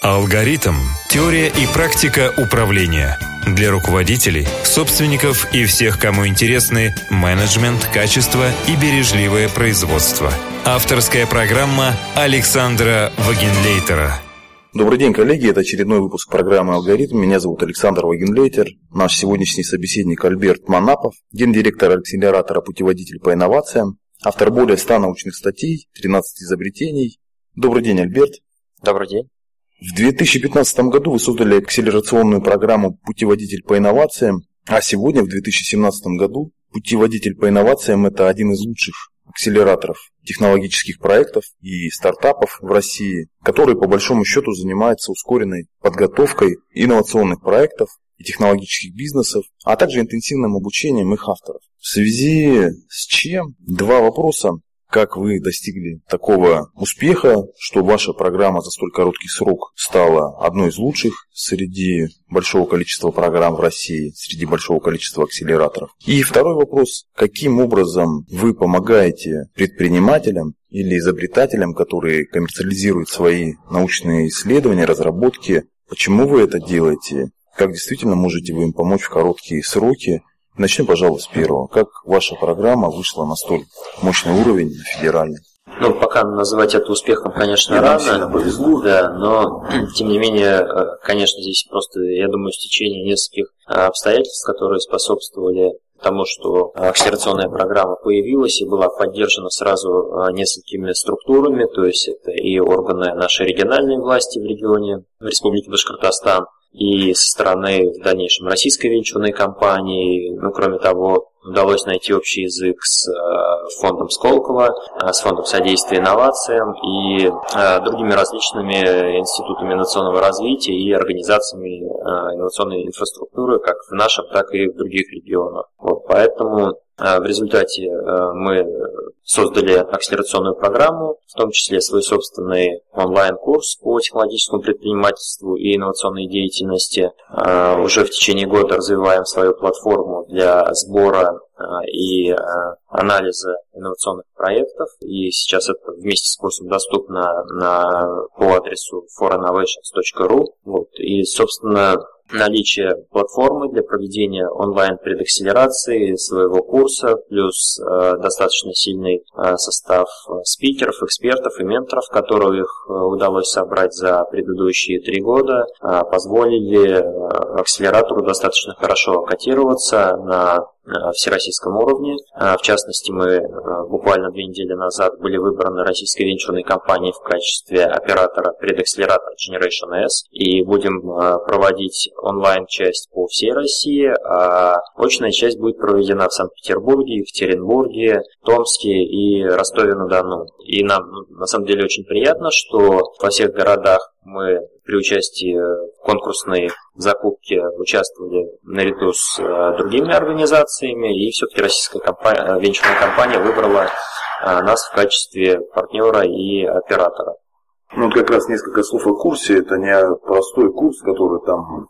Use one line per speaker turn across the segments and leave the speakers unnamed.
Алгоритм. Теория и практика управления. Для руководителей, собственников и всех, кому интересны менеджмент, качество и бережливое производство. Авторская программа Александра Вагенлейтера.
Добрый день, коллеги. Это очередной выпуск программы «Алгоритм». Меня зовут Александр Вагенлейтер. Наш сегодняшний собеседник Альберт Манапов, гендиректор акселератора «Путеводитель по инновациям», автор более 100 научных статей, 13 изобретений. Добрый день, Альберт.
Добрый день.
В 2015 году вы создали акселерационную программу «Путеводитель по инновациям», а сегодня, в 2017 году, «Путеводитель по инновациям» – это один из лучших акселераторов технологических проектов и стартапов в России, который по большому счету занимается ускоренной подготовкой инновационных проектов и технологических бизнесов, а также интенсивным обучением их авторов. В связи с чем два вопроса как вы достигли такого успеха, что ваша программа за столь короткий срок стала одной из лучших среди большого количества программ в России, среди большого количества акселераторов? И второй вопрос, каким образом вы помогаете предпринимателям или изобретателям, которые коммерциализируют свои научные исследования, разработки, почему вы это делаете? Как действительно можете вы им помочь в короткие сроки Начнем, пожалуй, с первого. Как ваша программа вышла на столь мощный уровень федеральный?
Ну, пока называть это успехом, конечно, Мне рано. повезло. Да, но, тем не менее, э, конечно, здесь просто, я думаю, стечение нескольких э, обстоятельств, которые способствовали тому, что акселерационная программа появилась и была поддержана сразу э, несколькими структурами, то есть это и органы нашей региональной власти в регионе, в Республике Башкортостан, и со стороны в дальнейшем российской венчурной компании. Ну, кроме того, удалось найти общий язык с э, фондом Сколково, э, с фондом содействия инновациям и э, другими различными институтами инновационного развития и организациями инновационной инфраструктуры, как в нашем, так и в других регионах. Вот, поэтому в результате мы создали акселерационную программу, в том числе свой собственный онлайн-курс по технологическому предпринимательству и инновационной деятельности. А, уже в течение года развиваем свою платформу для сбора а, и а, анализа инновационных проектов. И сейчас это вместе с курсом доступно на, по адресу forinnovations.ru. Вот. И, собственно, наличие платформы для проведения онлайн-предакселерации своего курса, плюс э, достаточно сильный э, состав э, спикеров, экспертов и менторов, которых э, удалось собрать за предыдущие три года, э, позволили э, акселератору достаточно хорошо котироваться на всероссийском уровне. Э, в частности, мы э, буквально две недели назад были выбраны российской венчурной компанией в качестве оператора предакселератора Generation S и будем проводить онлайн-часть по всей России, а очная часть будет проведена в Санкт-Петербурге, Екатеринбурге, Томске и Ростове-на-Дону. И нам ну, на самом деле очень приятно, что во всех городах мы при участии в конкурсной закупке участвовали наряду с э, другими организациями, и все-таки российская компания, э, венчурная компания выбрала э, нас в качестве партнера и оператора.
Ну, вот как раз несколько слов о курсе. Это не простой курс, который там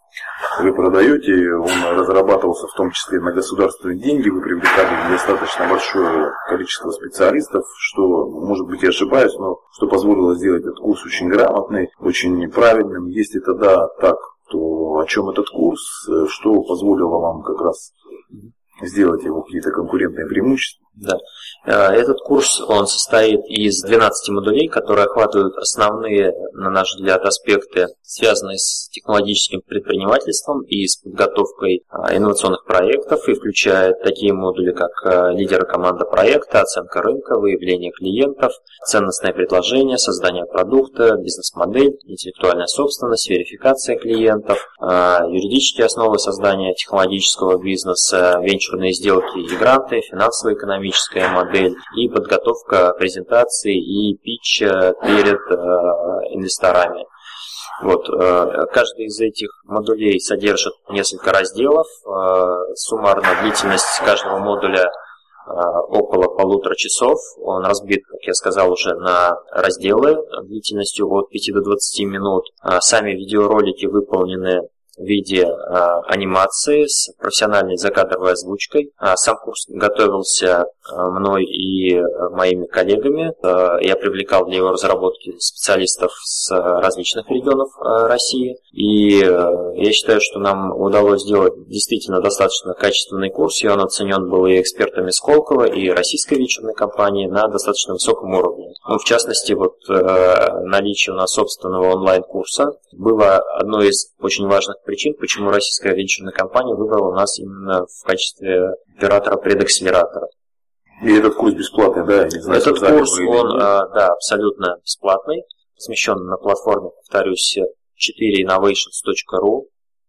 вы продаете. Он разрабатывался в том числе на государственные деньги. Вы привлекали достаточно большое количество специалистов, что, может быть, я ошибаюсь, но что позволило сделать этот курс очень грамотный, очень правильным. Если это да, так, то о чем этот курс, что позволило вам как раз сделать его какие-то конкурентные преимущества?
Да. Э, этот курс, он состоит из 12 модулей, которые охватывают основные, на наш взгляд, аспекты, связанные с технологическим предпринимательством и с подготовкой э, инновационных проектов, и включает такие модули, как э, лидеры команда проекта, оценка рынка, выявление клиентов, ценностное предложение, создание продукта, бизнес-модель, интеллектуальная собственность, верификация клиентов, юридические основы создания технологического бизнеса, венчурные сделки и гранты, финансово-экономические экономическая модель и подготовка презентации и питча перед э, инвесторами. Вот, э, каждый из этих модулей содержит несколько разделов. Э, суммарная длительность каждого модуля около полутора часов. Он разбит, как я сказал, уже на разделы длительностью от 5 до 20 минут. Сами видеоролики выполнены в виде а, анимации с профессиональной закадровой озвучкой. А, сам курс готовился а, мной и моими коллегами. Я привлекал для его разработки специалистов с различных регионов России. И я считаю, что нам удалось сделать действительно достаточно качественный курс, и он оценен был и экспертами Сколково, и российской вечерной компании на достаточно высоком уровне. Ну, в частности, вот э, наличие у нас собственного онлайн-курса было одной из очень важных причин, почему российская венчурная компания выбрала нас именно в качестве оператора-предакселератора.
И этот курс бесплатный, да?
не знаю, этот курс, он, э, да, абсолютно бесплатный, размещен на платформе, повторюсь, 4innovations.ru.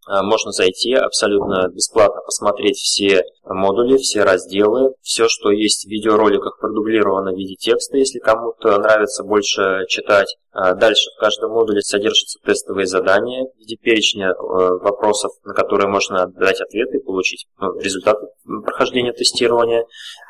Э, можно зайти абсолютно бесплатно, посмотреть все модули, все разделы, все, что есть в видеороликах продублировано в виде текста, если кому-то нравится больше читать. А дальше в каждом модуле содержатся тестовые задания в виде перечня э, вопросов, на которые можно дать ответы и получить ну, результаты прохождения тестирования.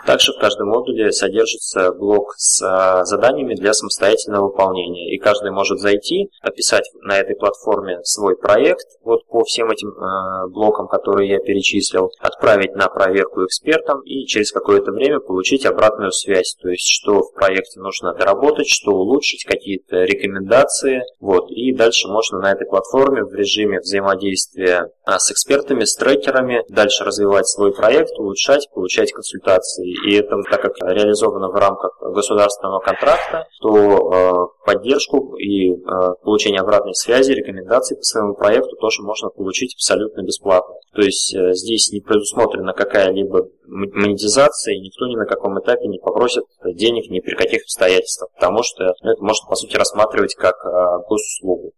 Также в каждом модуле содержится блок с заданиями для самостоятельного выполнения. И каждый может зайти, описать на этой платформе свой проект вот по всем этим э, блокам, которые я перечислил, отправить на проверку экспертам и через какое-то время получить обратную связь. То есть, что в проекте нужно доработать, что улучшить, какие-то рекомендации. Вот. И дальше можно на этой платформе в режиме взаимодействия а, с экспертами, с трекерами дальше развивать свой проект, улучшать, получать консультации. И это, так как реализовано в рамках государственного контракта, то э, поддержку и э, получение обратной связи, рекомендаций по своему проекту тоже можно получить абсолютно бесплатно. То есть э, здесь не предусмотрена какая-либо монетизация, и никто ни на каком этапе не попросит денег ни при каких обстоятельствах, потому что ну, это можно, по сути, рассматривать как э, госуслугу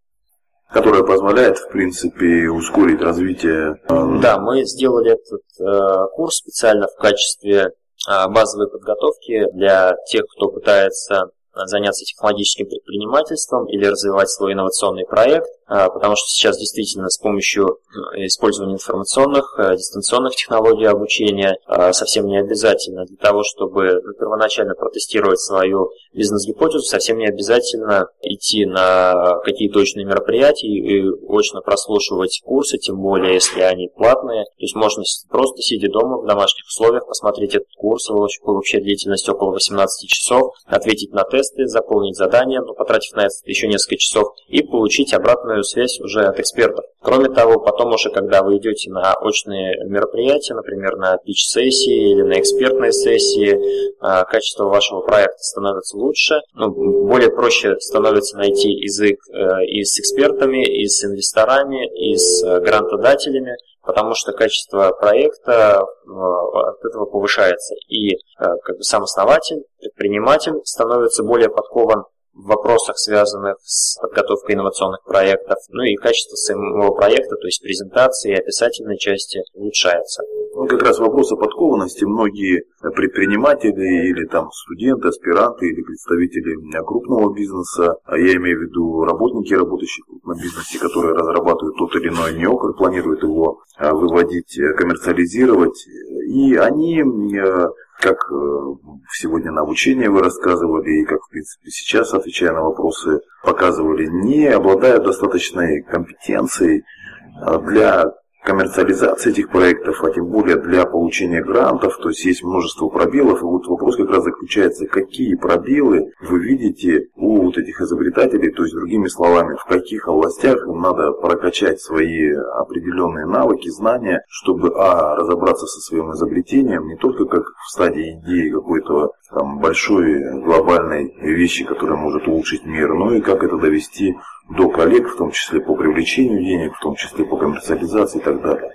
которая позволяет, в принципе, ускорить развитие.
Э, да, мы сделали этот э, курс специально в качестве э, базовой подготовки для тех, кто пытается заняться технологическим предпринимательством или развивать свой инновационный проект. А, потому что сейчас действительно с помощью э, использования информационных, э, дистанционных технологий обучения а, совсем не обязательно для того, чтобы ну, первоначально протестировать свою бизнес-гипотезу, совсем не обязательно идти на какие-то точные мероприятия и очно прослушивать курсы, тем более если они платные. То есть можно просто сидя дома в домашних условиях посмотреть этот курс, вообще длительность около 18 часов, ответить на тесты, заполнить задания, ну, потратив на это еще несколько часов и получить обратную обратную связь уже от экспертов. Кроме того, потом уже, когда вы идете на очные мероприятия, например, на пич-сессии или на экспертные сессии, а, качество вашего проекта становится лучше, ну, более проще становится найти язык э, и с экспертами, и с инвесторами, и с э, грантодателями, потому что качество проекта э, от этого повышается. И как бы сам основатель, предприниматель становится более подкован в вопросах, связанных с подготовкой инновационных проектов, ну и качество самого проекта, то есть презентации и описательной части улучшается.
Ну, как раз вопрос о подкованности многие предприниматели или там студенты, аспиранты или представители крупного бизнеса, а я имею в виду работники, работающие крупном бизнесе, которые разрабатывают тот или иной неокр, планируют его а, выводить, коммерциализировать, и они э, как э, сегодня на обучении вы рассказывали, и как, в принципе, сейчас, отвечая на вопросы, показывали, не обладают достаточной компетенцией а, для коммерциализации этих проектов, а тем более для получения грантов, то есть есть множество пробелов, и вот вопрос как раз заключается, какие пробелы вы видите у вот этих изобретателей, то есть другими словами, в каких областях им надо прокачать свои определенные навыки, знания, чтобы а, разобраться со своим изобретением не только как в стадии идеи какой-то там большой глобальной вещи, которая может улучшить мир, но и как это довести до коллег, в том числе по привлечению денег, в том числе по коммерциализации и так далее.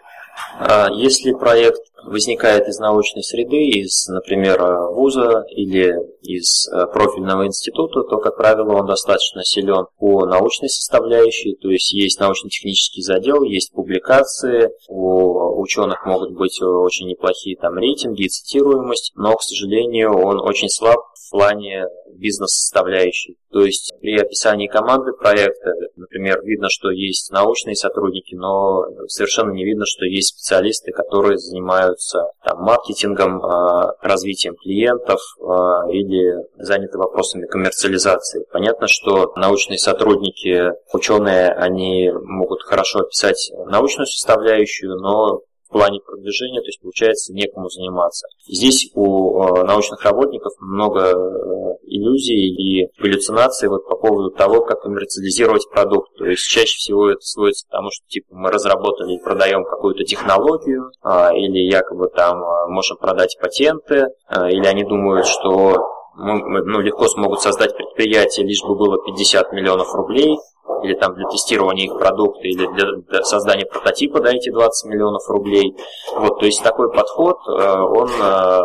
А если проект возникает из научной среды, из, например, вуза или из э, профильного института, то, как правило, он достаточно силен по научной составляющей, то есть есть научно-технический задел, есть публикации, у ученых могут быть очень неплохие там рейтинги и цитируемость, но, к сожалению, он очень слаб в плане бизнес-составляющей. То есть при описании команды проекта, например, видно, что есть научные сотрудники, но совершенно не видно, что есть специалисты, которые занимаются там, маркетингом, а, развитием клиентов а, или заняты вопросами коммерциализации. Понятно, что научные сотрудники, ученые, они могут хорошо описать научную составляющую, но в плане продвижения, то есть получается некому заниматься. Здесь у э, научных работников много э, иллюзий и галлюцинаций вот по поводу того, как коммерциализировать продукт. То есть чаще всего это сводится к тому, что типа мы разработали и продаем какую-то технологию, а, или якобы там э, можем продать патенты, или они думают, что ну, легко смогут создать предприятие, лишь бы было 50 миллионов рублей, или там для тестирования их продукта, или для, создания прототипа дайте 20 миллионов рублей. Вот, то есть такой подход, э, он э,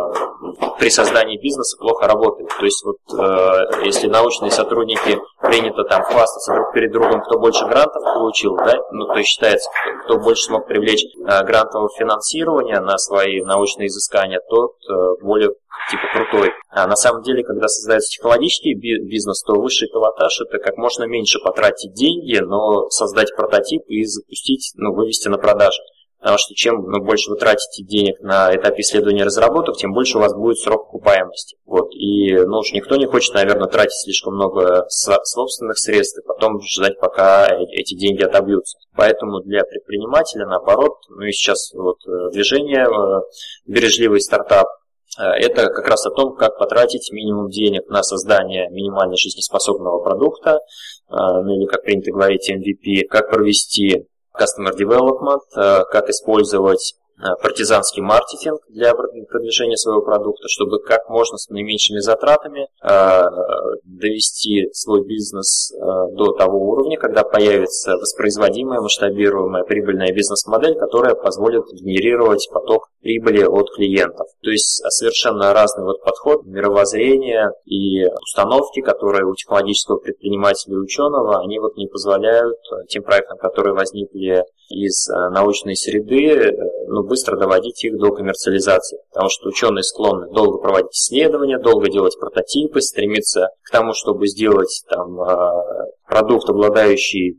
при создании бизнеса плохо работает. То есть вот э, если научные сотрудники принято там хвастаться друг перед другом, кто больше грантов получил, да, ну то есть считается, кто больше смог привлечь грантового финансирования на свои научные изыскания, тот более типа крутой. А на самом деле, когда создается технологический бизнес, то высший пилотаж это как можно меньше потратить деньги, но создать прототип и запустить, ну, вывести на продажу. Потому что чем ну, больше вы тратите денег на этапе исследования разработок, тем больше у вас будет срок окупаемости. Вот. И ну уж никто не хочет, наверное, тратить слишком много собственных средств и потом ждать, пока э, эти деньги отобьются. Поэтому для предпринимателя, наоборот, ну и сейчас вот э, движение э, бережливый стартап, это как раз о том, как потратить минимум денег на создание минимально жизнеспособного продукта, ну или, как принято говорить, MVP, как провести Customer Development, э, как использовать Э, партизанский маркетинг для продвижения своего продукта, чтобы как можно с наименьшими затратами э, довести свой бизнес э, до того уровня, когда появится воспроизводимая, масштабируемая прибыльная бизнес-модель, которая позволит генерировать поток прибыли от клиентов. То есть совершенно разный вот подход, мировоззрение и установки, которые у технологического предпринимателя и ученого, они вот не позволяют тем проектам, которые возникли из научной среды, ну, быстро доводить их до коммерциализации, потому что ученые склонны долго проводить исследования, долго делать прототипы, стремиться к тому, чтобы сделать там, а, продукт, обладающий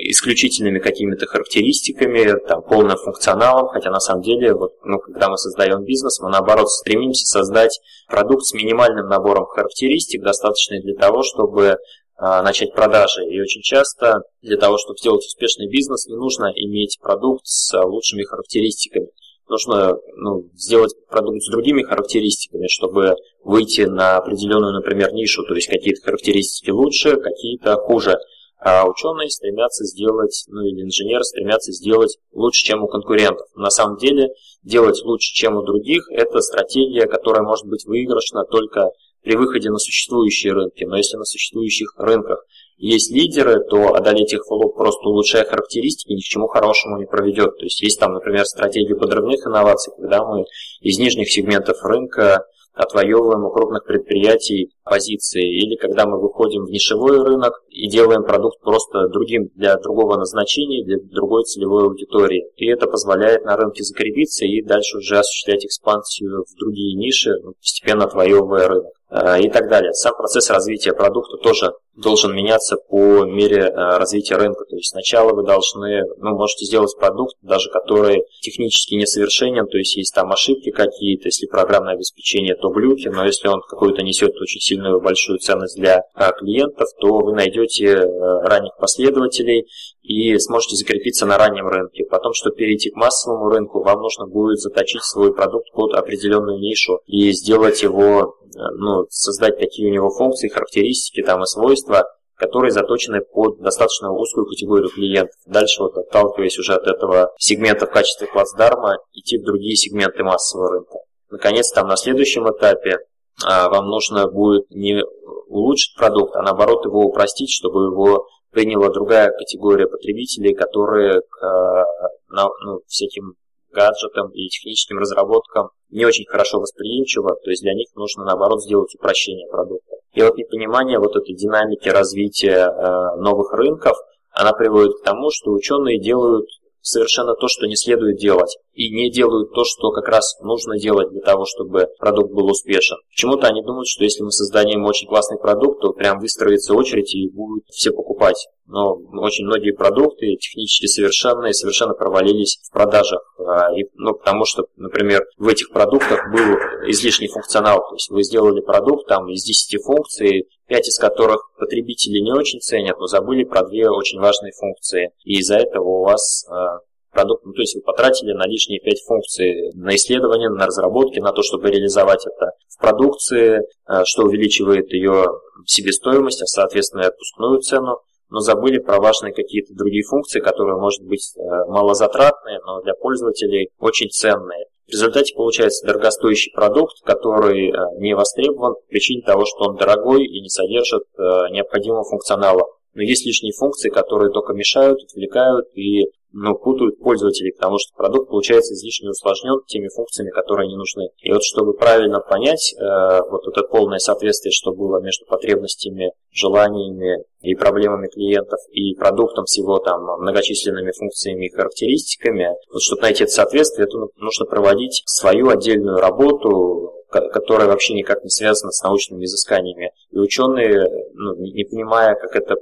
исключительными какими-то характеристиками, там, полным функционалом, хотя на самом деле, вот, ну, когда мы создаем бизнес, мы наоборот стремимся создать продукт с минимальным набором характеристик, достаточный для того, чтобы начать продажи. И очень часто для того, чтобы сделать успешный бизнес, не нужно иметь продукт с лучшими характеристиками. Нужно ну, сделать продукт с другими характеристиками, чтобы выйти на определенную, например, нишу, то есть какие-то характеристики лучше, какие-то хуже. А ученые стремятся сделать, ну или инженеры стремятся сделать лучше, чем у конкурентов. На самом деле, делать лучше, чем у других, это стратегия, которая может быть выигрышна только при выходе на существующие рынки. Но если на существующих рынках есть лидеры, то одолеть их в лоб, просто улучшая характеристики, ни к чему хорошему не проведет. То есть есть там, например, стратегия подрывных инноваций, когда мы из нижних сегментов рынка отвоевываем у крупных предприятий позиции, или когда мы выходим в нишевой рынок и делаем продукт просто другим для другого назначения, для другой целевой аудитории. И это позволяет на рынке закрепиться и дальше уже осуществлять экспансию в другие ниши, постепенно отвоевывая рынок. Э, и так далее. Сам процесс развития продукта тоже должен меняться по мере э, развития рынка. То есть сначала вы должны, ну, можете сделать продукт, даже который технически несовершенен, то есть есть там ошибки какие-то, если программное обеспечение, то глюки, но если он какой-то несет очень сильную большую ценность для э, клиентов, то вы найдете ранних последователей и сможете закрепиться на раннем рынке. Потом, чтобы перейти к массовому рынку, вам нужно будет заточить свой продукт под определенную нишу и сделать его ну, создать такие у него функции, характеристики там и свойства, которые заточены под достаточно узкую категорию клиентов. Дальше, вот отталкиваясь уже от этого сегмента в качестве плацдарма, идти в другие сегменты массового рынка. Наконец, там на следующем этапе а, вам нужно будет не улучшить продукт, а наоборот его упростить, чтобы его приняла другая категория потребителей, которые к а, ну, всяким гаджетам и техническим разработкам не очень хорошо восприимчива, то есть для них нужно, наоборот, сделать упрощение продукта. И вот непонимание вот этой динамики развития э, новых рынков, она приводит к тому, что ученые делают совершенно то, что не следует делать. И не делают то, что как раз нужно делать для того, чтобы продукт был успешен. Почему-то они думают, что если мы создадим очень классный продукт, то прям выстроится очередь и будут все покупать. Но очень многие продукты технически совершенные, совершенно провалились в продажах. А, и, ну, потому что, например, в этих продуктах был излишний функционал. То есть вы сделали продукт там из 10 функций, 5 из которых потребители не очень ценят, но забыли про две очень важные функции. И из-за этого у вас а, продукт, ну, то есть вы потратили на лишние 5 функций на исследование, на разработки, на то, чтобы реализовать это в продукции, а, что увеличивает ее себестоимость, а соответственно и отпускную цену, но забыли про важные какие-то другие функции, которые, может быть, э, малозатратные, но для пользователей очень ценные. В результате получается дорогостоящий продукт, который э, не востребован по причине того, что он дорогой и не содержит э, необходимого функционала. Но есть лишние функции, которые только мешают, отвлекают и ну, путают пользователей, потому что продукт получается излишне усложнен теми функциями, которые не нужны. И вот чтобы правильно понять э, вот это полное соответствие, что было между потребностями, желаниями и проблемами клиентов и продуктом с его там многочисленными функциями и характеристиками, вот чтобы найти это соответствие, это нужно проводить свою отдельную работу, которая вообще никак не связана с научными изысканиями. И ученые, ну, не понимая, как это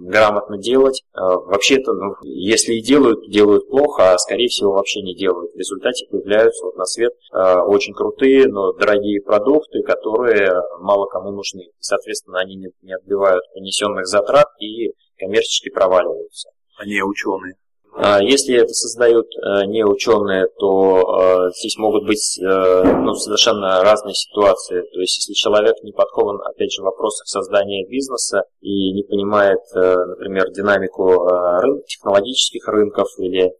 грамотно делать. А, вообще-то, ну, если и делают, делают плохо, а скорее всего вообще не делают. В результате появляются вот на свет а, очень крутые, но дорогие продукты, которые мало кому нужны. соответственно, они не отбивают понесенных затрат и коммерчески проваливаются.
Они ученые.
А, если это создают э, не ученые, то э, здесь могут быть э, ну, совершенно разные ситуации. То есть, если человек не подкован, опять же, в вопросах создания бизнеса и не понимает, например, динамику технологических рынков или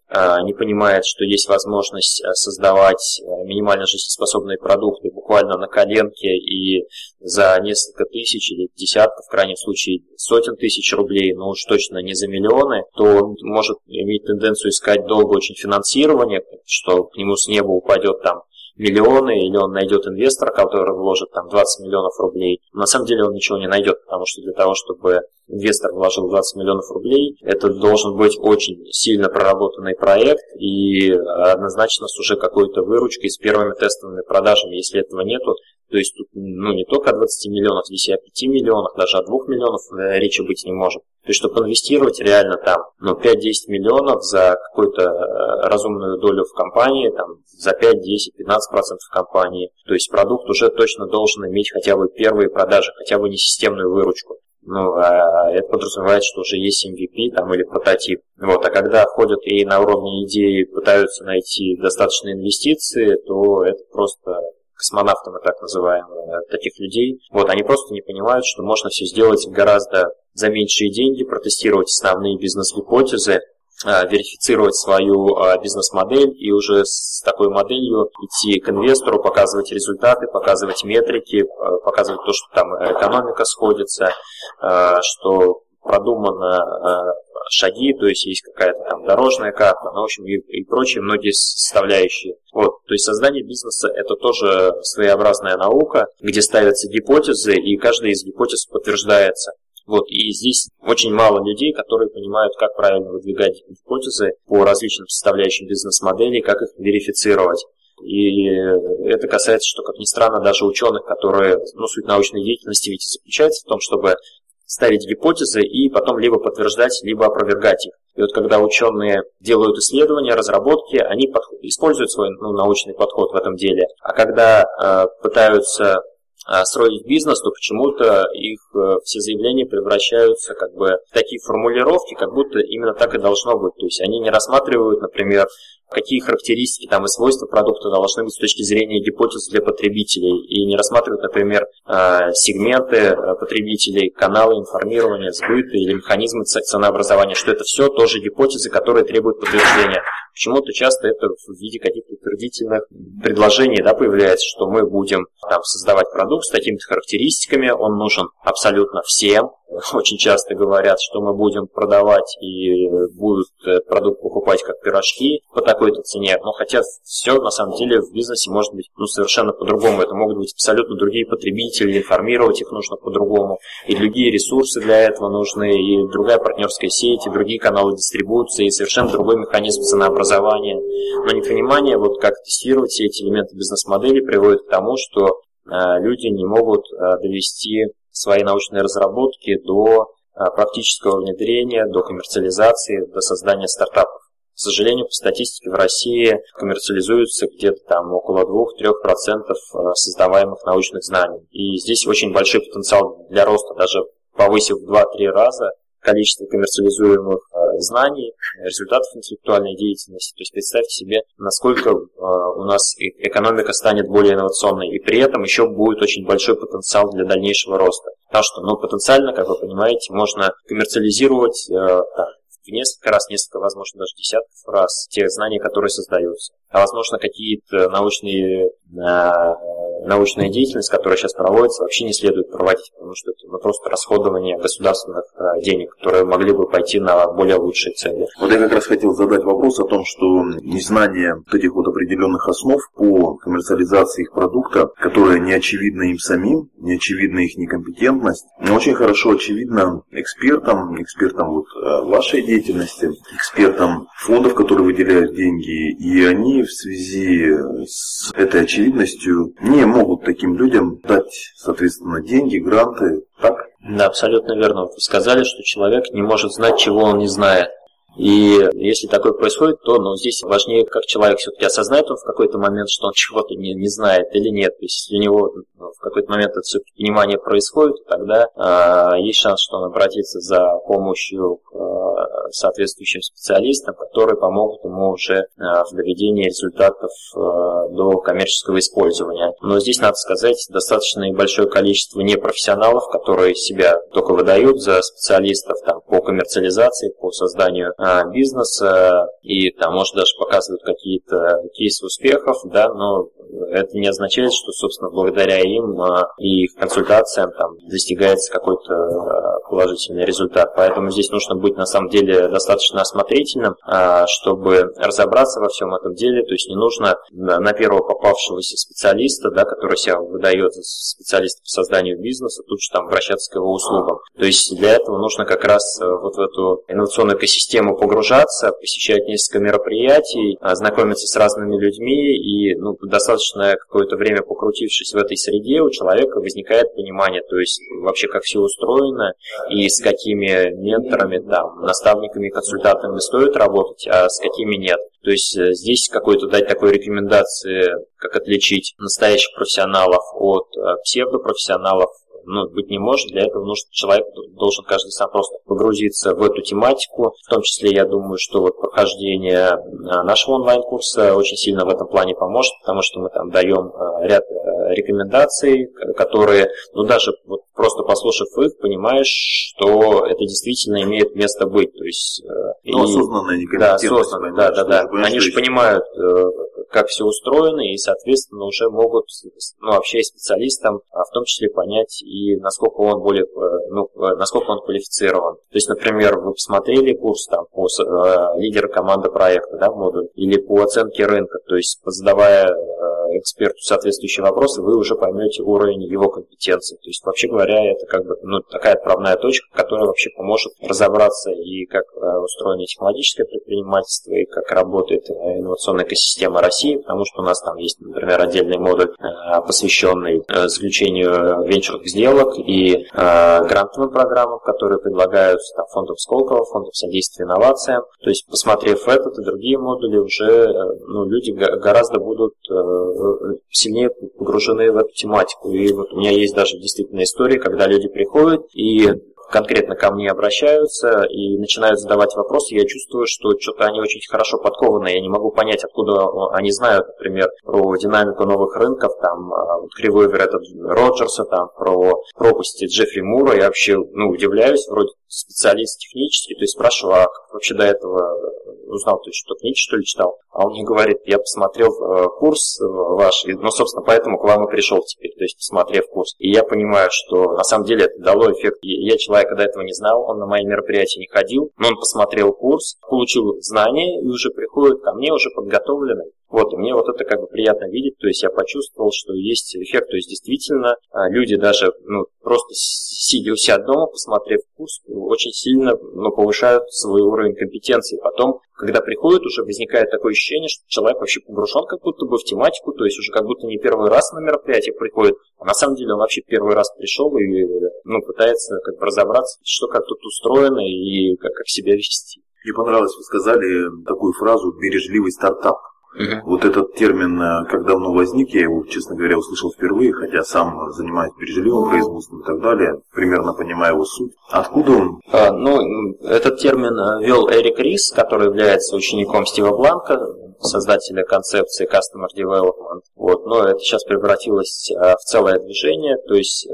не понимает, что есть возможность создавать минимально жизнеспособные продукты буквально на коленке и за несколько тысяч или десятков, в крайнем случае сотен тысяч рублей, но уж точно не за миллионы, то он может иметь тенденцию искать долго очень финансирование, что к нему с неба упадет там миллионы, или он найдет инвестора, который вложит там 20 миллионов рублей. На самом деле он ничего не найдет, потому что для того, чтобы инвестор вложил 20 миллионов рублей, это должен быть очень сильно проработанный проект и однозначно с уже какой-то выручкой, с первыми тестовыми продажами. Если этого нету, то есть тут ну, не только о 20 миллионах, здесь и о 5 миллионах, даже о 2 миллионов э, речи быть не может. То есть, чтобы инвестировать реально там ну, 5-10 миллионов за какую-то э, разумную долю в компании, там, за 5, 10, 15 процентов компании, то есть продукт уже точно должен иметь хотя бы первые продажи, хотя бы не системную выручку. Ну, а это подразумевает, что уже есть MVP там, или прототип. Вот, а когда ходят и на уровне идеи пытаются найти достаточные инвестиции, то это просто космонавты мы так называем э, таких людей, вот, они просто не понимают, что можно все сделать гораздо за меньшие деньги, протестировать основные бизнес-гипотезы, верифицировать свою э, бизнес-модель и уже с такой моделью идти к инвестору, показывать результаты, показывать метрики, показывать то, что там экономика сходится, что продумано шаги, то есть есть какая-то там дорожная карта, ну, в общем, и, и прочие многие составляющие. Вот, то есть создание бизнеса это тоже своеобразная наука, где ставятся гипотезы, и каждая из гипотез подтверждается. Вот, и здесь очень мало людей, которые понимают, как правильно выдвигать гипотезы по различным составляющим бизнес-моделей, как их верифицировать. И это касается, что, как ни странно, даже ученых, которые, ну, суть научной деятельности ведь заключается в том, чтобы ставить гипотезы и потом либо подтверждать, либо опровергать их. И вот когда ученые делают исследования, разработки, они подход, используют свой ну, научный подход в этом деле. А когда э, пытаются строить бизнес, то почему-то их э, все заявления превращаются как бы в такие формулировки, как будто именно так и должно быть. То есть они не рассматривают, например, какие характеристики там и свойства продукта должны быть с точки зрения гипотез для потребителей и не рассматривают, например, э, сегменты э, потребителей, каналы информирования, сбыта или механизмы ценообразования, что это все тоже гипотезы, которые требуют подтверждения. Почему-то часто это в виде каких-то утвердительных предложений да, появляется, что мы будем там, создавать продукт с такими характеристиками, он нужен абсолютно всем. Очень часто говорят, что мы будем продавать и будет продукт покупать как пирожки по такой-то цене. Но хотя все на самом деле в бизнесе может быть ну, совершенно по-другому. Это могут быть абсолютно другие потребители, информировать их нужно по-другому. И другие ресурсы для этого нужны, и другая партнерская сеть, и другие каналы дистрибуции, и совершенно другой механизм ценообразования. Но непонимание, вот как тестировать все эти элементы бизнес-модели, приводит к тому, что э, люди не могут э, довести свои научные разработки до э, практического внедрения, до коммерциализации, до создания стартапов. К сожалению, по статистике в России коммерциализуется где-то там около 2-3% создаваемых научных знаний. И здесь очень большой потенциал для роста, даже повысив в 2-3 раза количество коммерциализуемых э, знаний, результатов интеллектуальной деятельности. То есть представьте себе, насколько э, у нас экономика станет более инновационной, и при этом еще будет очень большой потенциал для дальнейшего роста. Потому что, ну, потенциально, как вы понимаете, можно коммерциализировать э, в несколько раз, несколько, возможно, даже десятков раз те знания, которые создаются. А возможно, какие-то научные научная деятельность, которая сейчас проводится, вообще не следует проводить, потому что это ну, просто расходование государственных э, денег, которые могли бы пойти на более лучшие цели.
Вот я как раз хотел задать вопрос о том, что незнание вот этих вот определенных основ по коммерциализации их продукта, которая не очевидна им самим, не очевидна их некомпетентность, но очень хорошо очевидно экспертам, экспертам вот э, вашей деятельности, экспертам фондов, которые выделяют деньги, и они в связи с этой очевидностью не могут таким людям дать, соответственно, деньги, гранты, так?
Да, абсолютно верно. Вы сказали, что человек не может знать, чего он не знает. И если такое происходит, то ну, здесь важнее, как человек все-таки осознает он в какой-то момент, что он чего-то не, не знает или нет. То есть если у него ну, в какой-то момент это все понимание происходит, тогда э, есть шанс, что он обратится за помощью к э, соответствующим специалистам, которые помогут ему уже э, в доведении результатов э, до коммерческого использования. Но здесь, надо сказать, достаточно большое количество непрофессионалов, которые себя только выдают за специалистов там, по коммерциализации, по созданию бизнеса и там, может, даже показывают какие-то кейсы успехов, да, но это не означает, что, собственно, благодаря им а, и их консультациям там достигается какой-то а, положительный результат. Поэтому здесь нужно быть, на самом деле, достаточно осмотрительным, чтобы разобраться во всем этом деле. То есть не нужно на первого попавшегося специалиста, да, который себя выдает за специалиста по созданию бизнеса, тут же там обращаться к его услугам. То есть для этого нужно как раз вот в эту инновационную экосистему тему погружаться, посещать несколько мероприятий, знакомиться с разными людьми и ну, достаточно какое-то время покрутившись в этой среде, у человека возникает понимание, то есть вообще как все устроено и с какими менторами, там, наставниками, консультантами стоит работать, а с какими нет. То есть э, здесь какой-то дать такой рекомендации, как отличить настоящих профессионалов от э, псевдопрофессионалов, ну, быть не может. Для этого нужно человек должен каждый сам просто погрузиться в эту тематику. В том числе, я думаю, что вот прохождение а, нашего онлайн-курса очень сильно в этом плане поможет, потому что мы там даем а, ряд а, рекомендаций, которые, ну, даже вот просто послушав их, понимаешь, что это действительно имеет место быть. То есть,
ну, и, осознанно, не да, осознанно,
да, да, да. Они же понимают, э, как все устроено, и, соответственно, уже могут, ну, общаясь с специалистом, в том числе понять и насколько он более, э, ну, э, насколько он квалифицирован. То есть, например, вы посмотрели курс там по э, лидеру команды проекта, да, модуль, или по оценке рынка, то есть задавая э, эксперту соответствующие вопросы, вы уже поймете уровень его компетенции. То есть, вообще говоря, это как бы ну, такая отправная точка, которая вообще поможет разобраться и как э, устроено технологическое предпринимательство, и как работает инновационная экосистема России, потому что у нас там есть, например, отдельный модуль, посвященный заключению венчурных сделок, и э, грантовым программам, которые предлагаются там, фондом Сколково, фондом содействия инновациям. То есть, посмотрев этот и другие модули, уже э, ну, люди гораздо будут э, сильнее погружены в эту тематику. И вот у меня есть даже действительно истории, когда люди приходят и конкретно ко мне обращаются и начинают задавать вопросы, я чувствую, что что-то они очень хорошо подкованы, я не могу понять, откуда они знают, например, про динамику новых рынков, там, а, кривой этот Роджерса, там, про пропасти Джеффри Мура, я вообще, ну, удивляюсь, вроде специалист технический, то есть спрашиваю, а как вообще до этого узнал, то есть что книги что ли читал? А он мне говорит, я посмотрел э, курс ваш, ну, собственно, поэтому к вам и пришел теперь, то есть посмотрев курс. И я понимаю, что на самом деле это дало эффект. Я человек человека до этого не знал, он на мои мероприятия не ходил, но он посмотрел курс, получил знания и уже приходит ко мне уже подготовленный. Вот, и мне вот это как бы приятно видеть, то есть я почувствовал, что есть эффект, то есть действительно а, люди даже, ну, просто сидя у себя дома, посмотрев курс, очень сильно ну, повышают свой уровень компетенции. Потом, когда приходят, уже возникает такое ощущение, что человек вообще погружен как будто бы в тематику, то есть уже как будто не первый раз на мероприятие приходит, а на самом деле он вообще первый раз пришел и ну, пытается как бы разобраться, что как тут устроено и как, как себя вести.
Мне понравилось, вы сказали такую фразу «бережливый стартап». Угу. Вот этот термин, э, как давно возник, я его, честно говоря, услышал впервые, хотя сам занимаюсь бережливым производством и так далее, примерно понимаю его суть. Откуда он?
А, ну, этот термин э, вел Эрик Рис, который является учеником Стива Бланка, создателя концепции Customer Development. Вот, но это сейчас превратилось э, в целое движение, то есть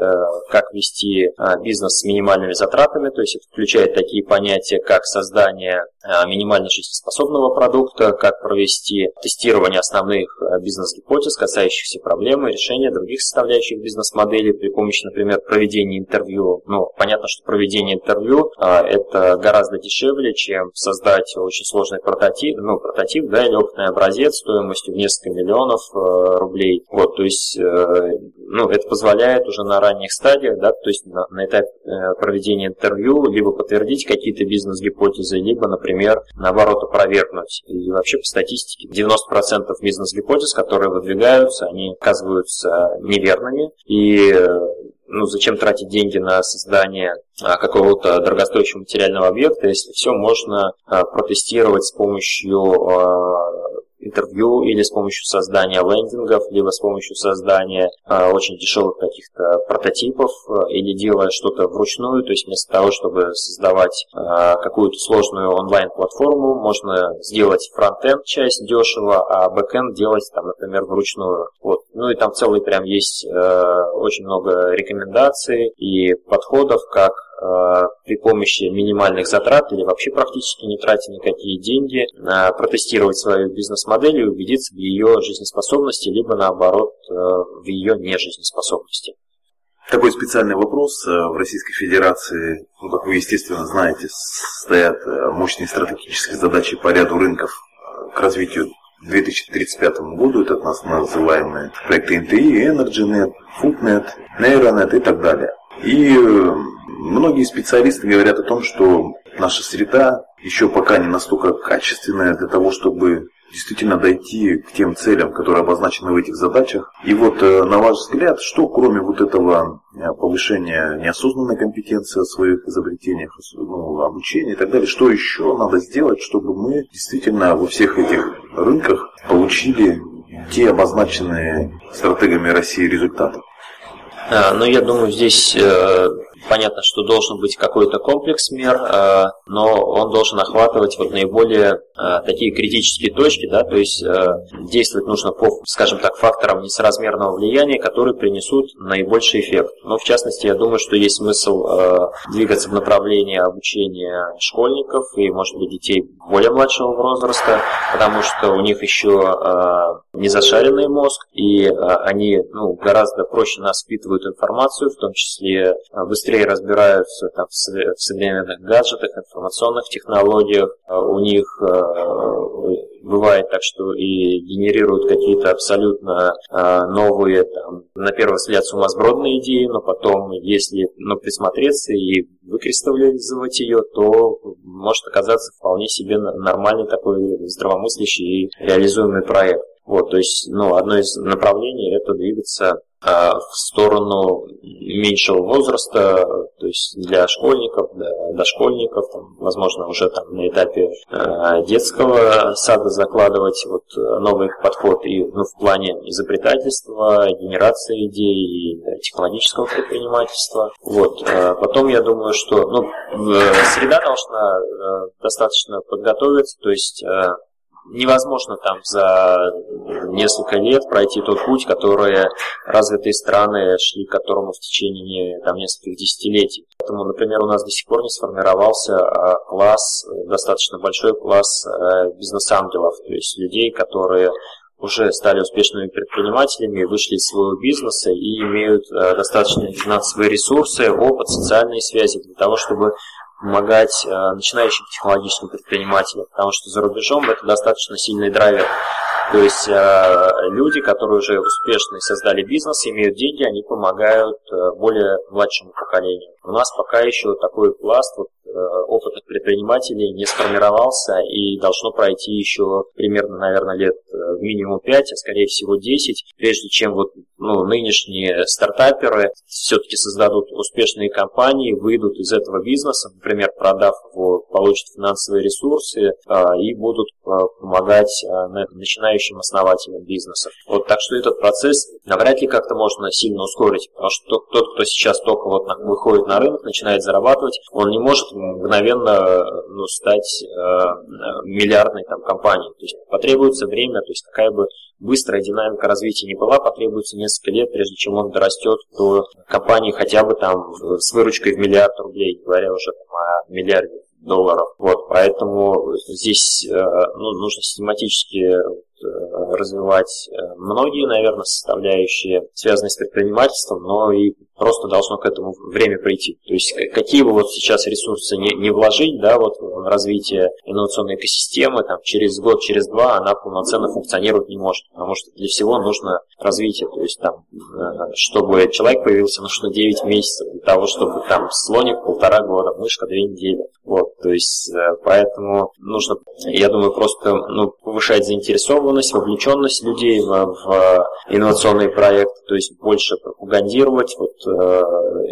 как вести бизнес с минимальными затратами, то есть это включает такие понятия, как создание минимально жизнеспособного продукта, как провести тестирование основных э, бизнес-гипотез, касающихся проблемы, решения других составляющих бизнес-модели при помощи, например, проведения интервью. Ну, понятно, что проведение интервью это гораздо дешевле, чем создать очень сложный прототип, ну, прототип, да, или опытный образец стоимостью в несколько миллионов э, рублей. Вот, то есть, э, ну, это позволяет уже на ранних стадиях, да, то есть на, на этапе проведения интервью либо подтвердить какие-то бизнес-гипотезы, либо, например, наоборот, опровергнуть. И вообще по статистике 90% бизнес-гипотез, которые выдвигаются, они оказываются неверными. И ну, зачем тратить деньги на создание а, какого-то дорогостоящего материального объекта, если все можно а, протестировать с помощью а, интервью или с помощью создания лендингов, либо с помощью создания э, очень дешевых каких-то прототипов, э, или делая что-то вручную, то есть вместо того, чтобы создавать э, какую-то сложную онлайн-платформу, можно сделать фронтенд часть дешево, а бэкенд делать, там, например, вручную. Вот. Ну и там целый прям есть э, очень много рекомендаций и подходов, как при помощи минимальных затрат или вообще практически не тратя никакие деньги, протестировать свою бизнес-модель и убедиться в ее жизнеспособности, либо наоборот э, в ее нежизнеспособности.
Такой специальный вопрос. Э, в Российской Федерации, ну, как вы, естественно, знаете, стоят мощные стратегические задачи по ряду рынков к развитию к 2035 году. Это нас называемые проекты NTI, EnergyNet, FoodNet, NeuroNet и так далее. И Многие специалисты говорят о том, что наша среда еще пока не настолько качественная для того, чтобы действительно дойти к тем целям, которые обозначены в этих задачах. И вот э, на ваш взгляд, что кроме вот этого э, повышения неосознанной компетенции о своих изобретениях, ну, обучения и так далее, что еще надо сделать, чтобы мы действительно во всех этих рынках получили те обозначенные стратегами России результаты?
А, ну, я думаю, здесь э, Понятно, что должен быть какой-то комплекс мер, э, но он должен охватывать вот наиболее э, такие критические точки, да, то есть э, действовать нужно по, скажем так, факторам несоразмерного влияния, которые принесут наибольший эффект. Но в частности, я думаю, что есть смысл двигаться в направлении обучения школьников и, может быть, детей более младшего возраста, потому что у них еще не зашаренный мозг, и они ну, гораздо проще нас впитывают информацию, в том числе быстрее быстрее разбираются там, в современных гаджетах, информационных технологиях. А у них э, бывает так, что и генерируют какие-то абсолютно э, новые, там, на первый взгляд, сумасбродные идеи, но потом, если ну, присмотреться и выкристаллизовать ее, то может оказаться вполне себе нормальный такой здравомыслящий и реализуемый проект. Вот, то есть, ну, одно из направлений это двигаться в сторону меньшего возраста, то есть для школьников, для дошкольников, там, возможно, уже там на этапе э, детского сада закладывать вот новый подход и ну, в плане изобретательства, генерации идей и технологического предпринимательства. Вот. Э, потом я думаю, что ну, среда должна э, достаточно подготовиться, то есть невозможно там за несколько лет пройти тот путь, который развитые страны шли к которому в течение там, нескольких десятилетий. Поэтому, например, у нас до сих пор не сформировался а, класс, достаточно большой класс э, бизнес-ангелов, то есть людей, которые уже стали успешными предпринимателями, вышли из своего бизнеса и имеют э, достаточные финансовые ресурсы, опыт, социальные связи для того, чтобы помогать э, начинающим технологическим предпринимателям, потому что за рубежом это достаточно сильный драйвер. То есть э, люди, которые уже успешно создали бизнес, имеют деньги, они помогают более младшему поколению. У нас пока еще такой пласт вот, опытных предпринимателей не сформировался и должно пройти еще примерно, наверное, лет э, минимум 5, а скорее всего 10, прежде чем вот ну, нынешние стартаперы все-таки создадут успешные компании, выйдут из этого бизнеса, например, продав его, получат финансовые ресурсы а, и будут а, помогать а, начинающим основателям бизнесов. Вот так что этот процесс навряд ли как-то можно сильно ускорить, потому что тот, кто сейчас только вот выходит на рынок, начинает зарабатывать, он не может мгновенно ну, стать миллиардной там, компанией. То есть потребуется время, то есть какая бы быстрая динамика развития не была, потребуется несколько лет, прежде чем он дорастет до компании хотя бы там с выручкой в миллиард рублей, говоря уже там, о миллиарде долларов. Вот, поэтому здесь э, ну, нужно систематически Э, развивать э, многие, наверное, составляющие, связанные с предпринимательством, но и просто должно к этому время прийти. То есть какие бы вот сейчас ресурсы не, не вложить, да, вот в развитие инновационной экосистемы, там, через год, через два она полноценно функционировать не может, потому что для всего нужно развитие, то есть там, э, чтобы человек появился, нужно 9 месяцев для того, чтобы там слоник полтора года, мышка две недели. Вот, то есть поэтому нужно, я думаю, просто ну, повышать заинтересованность заинтересованность, вовлеченность людей в, в инновационные проекты, то есть больше пропагандировать вот, э,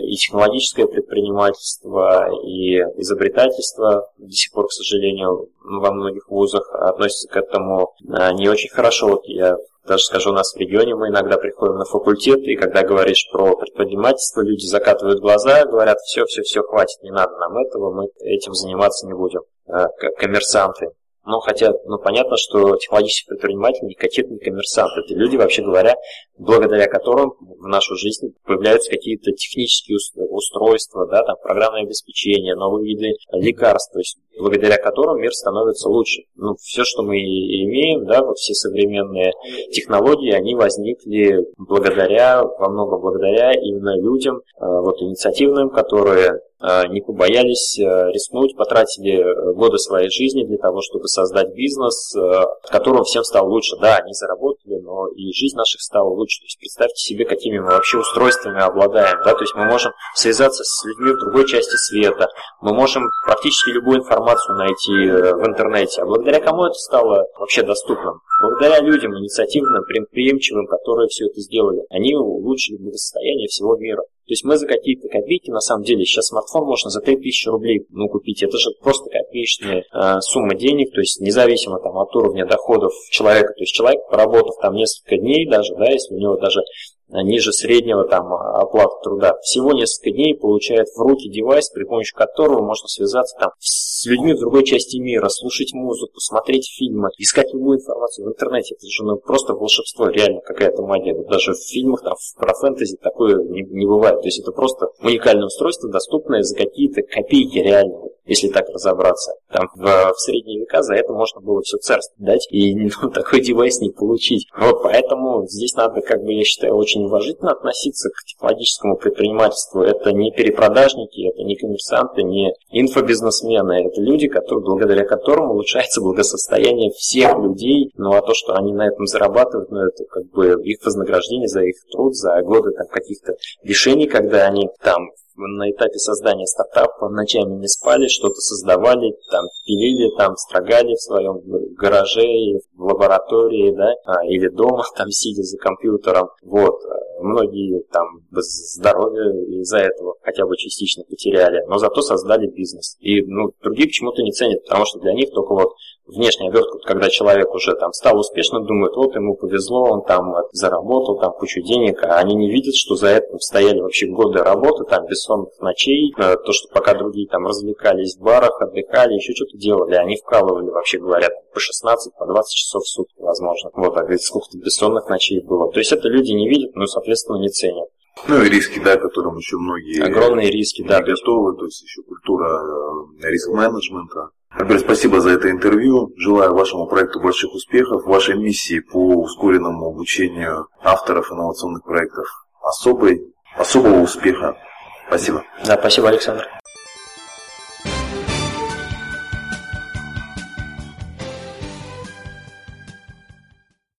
и технологическое предпринимательство, и изобретательство. До сих пор, к сожалению, во многих вузах относятся к этому э, не очень хорошо. Вот я даже скажу, у нас в регионе мы иногда приходим на факультет, и когда говоришь про предпринимательство, люди закатывают глаза, говорят, все, все, все, хватит, не надо нам этого, мы этим заниматься не будем, э, коммерсанты. Ну, хотя, ну, понятно, что технологический предприниматель не катит, не коммерсант. Это люди, вообще говоря, благодаря которым в нашу жизнь появляются какие-то технические устройства, да, там, программное обеспечение, новые виды лекарств, то есть благодаря которым мир становится лучше. Ну, все, что мы имеем, да, вот все современные технологии, они возникли благодаря, во многом благодаря именно людям, э, вот инициативным, которые Э, не побоялись э, рискнуть, потратили годы своей жизни для того, чтобы создать бизнес, в котором всем стало лучше. Да, они заработали, но и жизнь наших стала лучше. То есть представьте себе, какими мы вообще устройствами обладаем. Да? То есть мы можем связаться с людьми в другой части света, мы можем практически любую информацию найти в интернете. А благодаря кому это стало вообще доступным? Благодаря людям инициативным, предприимчивым, которые все это сделали. Они улучшили благосостояние всего мира. То есть мы за какие-то копейки, на самом деле, сейчас смартфон можно за 3000 рублей ну, купить. Это же просто копеечная э, сумма денег, то есть независимо там, от уровня доходов человека. То есть человек, поработав там несколько дней даже, да, если у него даже ниже среднего там оплаты труда. Всего несколько дней получает в руки девайс, при помощи которого можно связаться там с людьми в другой части мира, слушать музыку, смотреть фильмы, искать любую информацию в интернете. Это же ну, просто волшебство, реально какая-то магия. Даже в фильмах там, про фэнтези такое не, не бывает. То есть это просто уникальное устройство, доступное за какие-то копейки реально если так разобраться. Там в, в средние века за это можно было все царство дать и ну, такой девайс не получить. Вот поэтому здесь надо, как бы, я считаю, очень уважительно относиться к технологическому предпринимательству. Это не перепродажники, это не коммерсанты, не инфобизнесмены. Это люди, которые, благодаря которым улучшается благосостояние всех людей. Ну а то, что они на этом зарабатывают, ну это как бы их вознаграждение за их труд, за годы там каких-то решений, когда они там на этапе создания стартапа ночами не спали, что-то создавали, там пилили, там строгали в своем гараже, в лаборатории, да, а, или дома, там сидя за компьютером. Вот. Многие там здоровье из-за этого хотя бы частично потеряли, но зато создали бизнес. И ну, другие почему-то не ценят, потому что для них только вот внешняя обертка, когда человек уже там стал успешным, думают, вот ему повезло, он там заработал там кучу денег, а они не видят, что за этим стояли вообще годы работы, там бессонных ночей, э, то, что пока другие там развлекались в барах, отдыхали, еще что-то делали, они вкалывали, вообще говорят, по 16, по 20 часов в сутки, возможно. Вот, а говорит, сколько-то бессонных ночей было. То есть это люди не видят, но, соответственно, не ценят.
Ну и риски, да, которым еще многие
огромные риски, да,
готовы, то есть еще культура э, риск-менеджмента.
Альберт, спасибо за это интервью. Желаю вашему проекту больших успехов, вашей миссии по ускоренному обучению авторов инновационных проектов особой, особого успеха. Спасибо.
Да, спасибо, Александр.